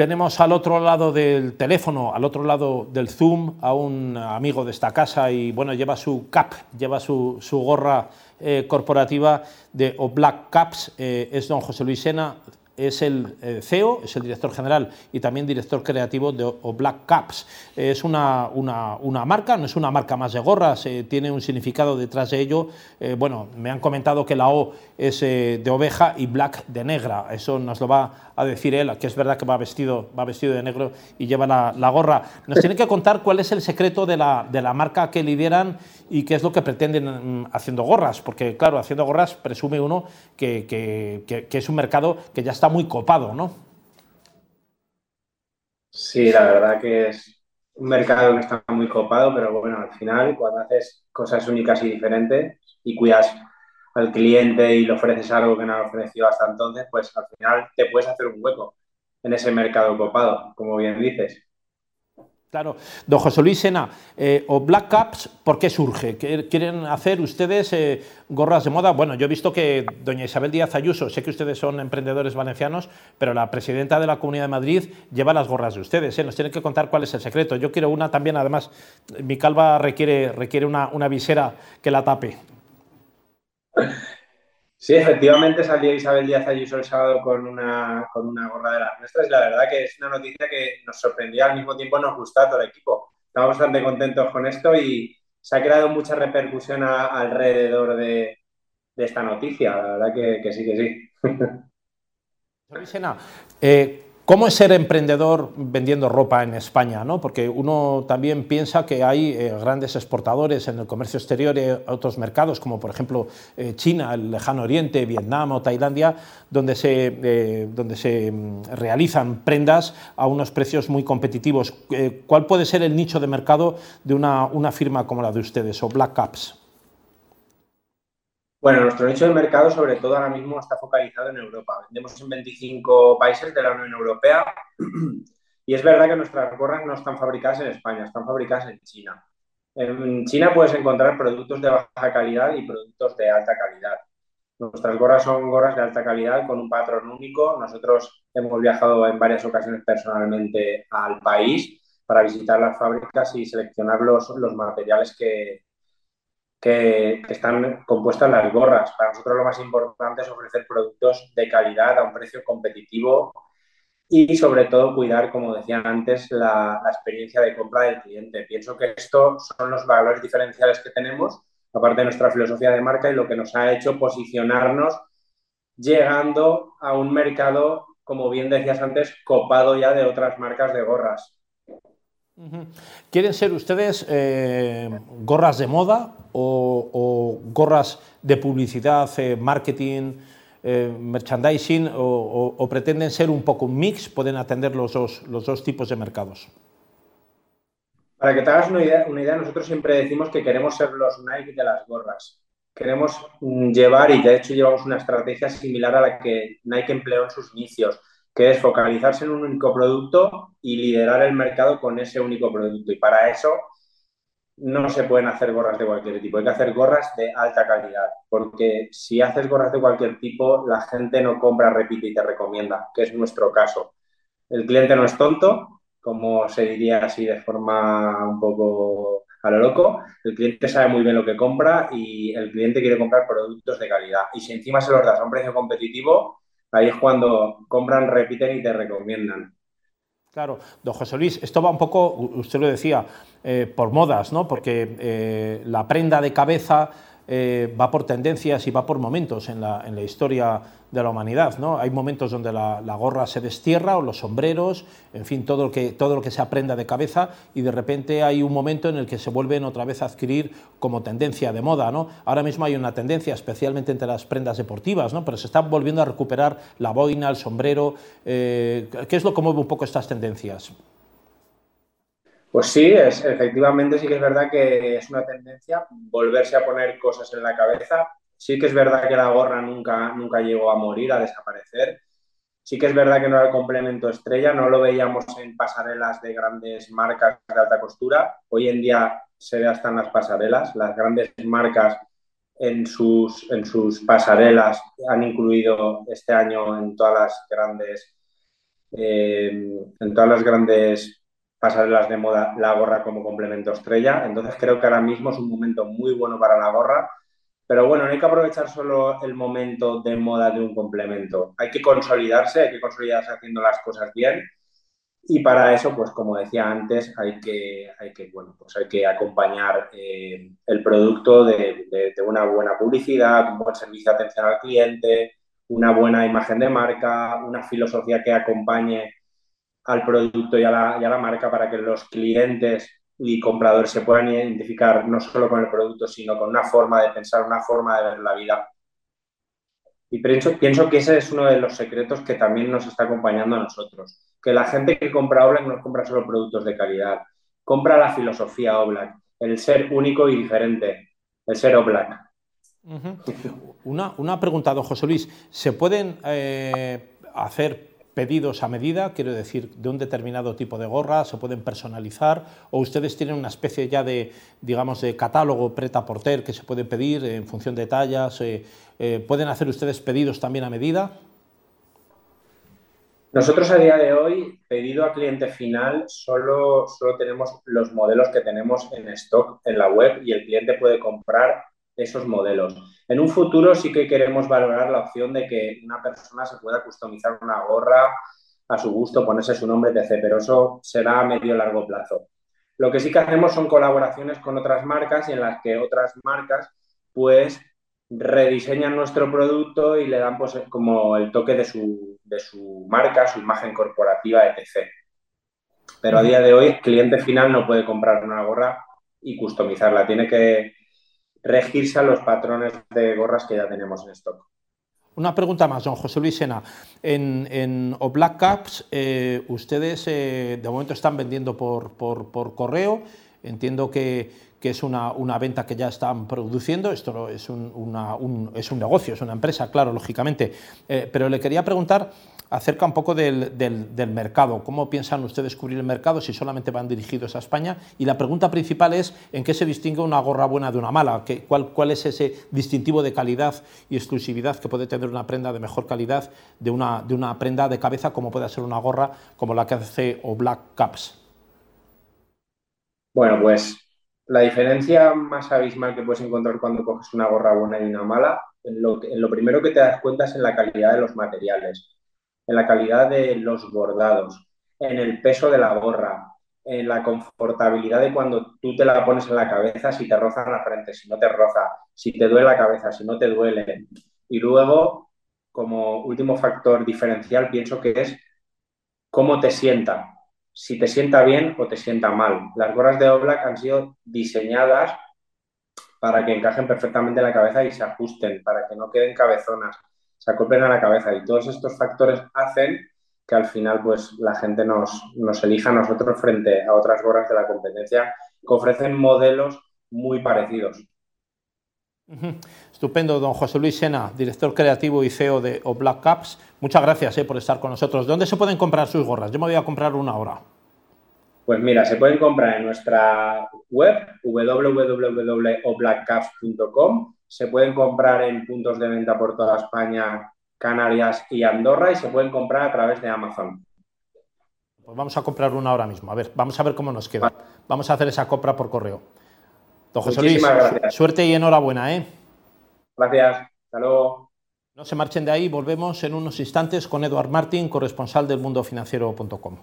Tenemos al otro lado del teléfono, al otro lado del Zoom, a un amigo de esta casa y bueno, lleva su cap, lleva su, gorra eh, corporativa de o Black Caps, eh, es don José Luis Sena, es el eh, CEO, es el director general y también director creativo de Black Caps. Es una, una, marca, no es una marca más de gorras, eh, tiene un significado detrás de ello. Eh, bueno, me han comentado que la O es de oveja y Black de negra. Eso nos lo va a decir él, que es verdad que va vestido, va vestido de negro y lleva la, gorra. Nos tiene que contar cuál es el secreto de la, de la marca que lideran y qué es lo que pretenden mm, haciendo gorras, porque claro, haciendo gorras presume uno que, que es un mercado que ya está muy copado, ¿no? Sí, la verdad que es un mercado que está muy copado, pero bueno, al final cuando haces cosas únicas y diferentes y cuidas al cliente y le ofreces algo que no ha ofrecido hasta entonces, pues al final te puedes hacer un hueco en ese mercado copado, como bien dices. Claro, don José Luis Sena, eh, o Black Caps, ¿por qué surge? ¿Quieren hacer ustedes eh, gorras de moda? Bueno, yo he visto que doña Isabel Díaz Ayuso, sé que ustedes son emprendedores valencianos, pero la presidenta de la Comunidad de Madrid lleva las gorras de ustedes. ¿eh? Nos tienen que contar cuál es el secreto. Yo quiero una también, además, mi calva requiere, requiere una, una visera que la tape. Sí, efectivamente salió Isabel Díaz Ayuso el sábado con una, con una gorra de las nuestras y la verdad que es una noticia que nos sorprendía, al mismo tiempo nos gustó a todo el equipo. Estamos bastante contentos con esto y se ha creado mucha repercusión alrededor de, esta noticia. La verdad que, sí, que sí. eh, ¿Cómo es ser emprendedor vendiendo ropa en España? ¿no? Porque uno también piensa que hay eh, grandes exportadores en el comercio exterior y otros mercados, como por ejemplo eh, China, el lejano oriente, Vietnam o Tailandia, donde se, eh, donde se mm, realizan prendas a unos precios muy competitivos. ¿Cuál puede ser el nicho de mercado de una, una firma como la de ustedes o Black Caps? Bueno, nuestro nicho de mercado, sobre todo ahora mismo, está focalizado en Europa. Vendemos en 25 países de la Unión Europea y es verdad que nuestras gorras no están fabricadas en España, están fabricadas en China. En China puedes encontrar productos de baja calidad y productos de alta calidad. Nuestras gorras son gorras de alta calidad con un patrón único. Nosotros hemos viajado en varias ocasiones personalmente al país para visitar las fábricas y seleccionar los, los materiales que, que, están compuestas las gorras. Para nosotros lo más importante es ofrecer productos de calidad a un precio competitivo y sobre todo cuidar, como decían antes, la, experiencia de compra del cliente. Pienso que estos son los valores diferenciales que tenemos, aparte de nuestra filosofía de marca y lo que nos ha hecho posicionarnos llegando a un mercado, como bien decías antes, copado ya de otras marcas de gorras. ¿Quieren ser ustedes eh, gorras de moda o, gorras de publicidad, eh, marketing, eh, merchandising o, pretenden ser un poco un mix? ¿Pueden atender los dos, los dos tipos de mercados? Para que te hagas una idea, una idea, nosotros siempre decimos que queremos ser los Nike de las gorras. Queremos mm, llevar, y de hecho llevamos una estrategia similar a la que Nike empleó en sus inicios que es focalizarse en un único producto y liderar el mercado con ese único producto. Y para eso no se pueden hacer gorras de cualquier tipo, hay que hacer gorras de alta calidad, porque si haces gorras de cualquier tipo, la gente no compra, repite y te recomienda, que es nuestro caso. El cliente no es tonto, como se diría así de forma un poco a lo loco, el cliente sabe muy bien lo que compra y el cliente quiere comprar productos de calidad. Y si encima se los das a un precio competitivo, ahí es cuando compran, repiten y te recomiendan. Claro, don José Luis, esto va un poco, usted lo decía, eh, por modas, ¿no? Porque eh, la prenda de cabeza eh, va por tendencias y va por momentos en la, historia de la humanidad. ¿no? Hay momentos donde la, gorra se destierra o los sombreros, en fin, todo lo, que, todo lo que se aprenda de cabeza y de repente hay un momento en el que se vuelven otra vez a adquirir como tendencia de moda. Ahora mismo hay una tendencia, especialmente entre las prendas deportivas, ¿no? pero se está volviendo a recuperar la boina, el sombrero. ¿Qué es lo que mueve un poco estas tendencias? Pues sí, es, efectivamente sí que es verdad que es una tendencia volverse a poner cosas en la cabeza. Sí que es verdad que la gorra nunca, nunca llegó a morir, a desaparecer. Sí que es verdad que no era el complemento estrella, no lo veíamos en pasarelas de grandes marcas de alta costura. Hoy en día se ve hasta en las pasarelas. Las grandes marcas en sus, en sus pasarelas han incluido este año en todas las grandes en todas las grandes pasarelas de moda la gorra como complemento estrella. Entonces creo que ahora mismo es un momento muy bueno para la gorra. Pero bueno, no hay que aprovechar solo el momento de moda de un complemento. Hay que consolidarse, hay que consolidarse haciendo las cosas bien. Y para eso, pues como decía antes, hay que, hay que, bueno, pues hay que acompañar eh, el producto de, de, una buena publicidad, un buen servicio de atención al cliente, una buena imagen de marca, una filosofía que acompañe al producto y a, la, marca para que los clientes y compradores se puedan identificar no solo con el producto, sino con una forma de pensar, una forma de ver la vida. Y pienso, pienso que ese es uno de los secretos que también nos está acompañando a nosotros. Que la gente que compra Oblak no compra solo productos de calidad, compra la filosofía Oblak, el ser único y diferente, el ser Oblak. una, una, pregunta, don José Luis. ¿Se pueden eh, hacer pedidos a medida, quiero decir, de un determinado tipo de gorra, se pueden personalizar, o ustedes tienen una especie ya de, digamos, de catálogo preta porter que se puede pedir en función de tallas, eh, eh, ¿pueden hacer ustedes pedidos también a medida? Nosotros a día de hoy, pedido a cliente final, solo, solo tenemos los modelos que tenemos en stock en la web y el cliente puede comprar esos modelos. En un futuro sí que queremos valorar la opción de que una persona se pueda customizar una gorra a su gusto, ponerse su nombre, etc. Pero eso será a medio largo plazo. Lo que sí que hacemos son colaboraciones con otras marcas y en las que otras marcas pues rediseñan nuestro producto y le dan pues como el toque de su, de su marca, su imagen corporativa, etc. Pero a día de hoy el cliente final no puede comprar una gorra y customizarla. Tiene que regirse a los patrones de gorras que ya tenemos en stock. Una pregunta más, don José Luis Sena. En, en Black Caps, eh, ustedes eh, de momento están vendiendo por, por, correo. Entiendo que, que es una, una, venta que ya están produciendo. Esto es un, un, es un negocio, es una empresa, claro, lógicamente. Eh, pero le quería preguntar acerca un poco del, mercado. ¿Cómo piensan ustedes cubrir el mercado si solamente van dirigidos a España? Y la pregunta principal es, ¿en qué se distingue una gorra buena de una mala? cuál, ¿Cuál es ese distintivo de calidad y exclusividad que puede tener una prenda de mejor calidad de una, de una prenda de cabeza como puede ser una gorra como la que hace o Black Caps? Bueno, pues la diferencia más abismal que puedes encontrar cuando coges una gorra buena y una mala, lo, en lo primero que te das cuenta es en la calidad de los materiales en la calidad de los bordados, en el peso de la gorra, en la confortabilidad de cuando tú te la pones en la cabeza, si te roza en la frente, si no te roza, si te duele la cabeza, si no te duele. Y luego, como último factor diferencial, pienso que es cómo te sienta, si te sienta bien o te sienta mal. Las gorras de Oblak han sido diseñadas para que encajen perfectamente en la cabeza y se ajusten, para que no queden cabezonas, se acoplen a la cabeza y todos estos factores hacen que al final pues la gente nos, nos elija a nosotros frente a otras gorras de la competencia que ofrecen modelos muy parecidos. Estupendo, don José Luis Sena, director creativo y CEO de o Black Caps. Muchas gracias eh, por estar con nosotros. ¿Dónde se pueden comprar sus gorras? Yo me voy a comprar una ahora. Pues mira, se pueden comprar en nuestra web www.oblackcaps.com se pueden comprar en puntos de venta por toda España, Canarias y Andorra y se pueden comprar a través de Amazon. Pues vamos a comprar una ahora mismo. A ver, vamos a ver cómo nos queda. Vamos a hacer esa compra por correo. Don José Luis, suerte y enhorabuena, ¿eh? Gracias. Hasta luego. No se marchen de ahí, volvemos en unos instantes con Eduard Martín, corresponsal del mundofinanciero.com.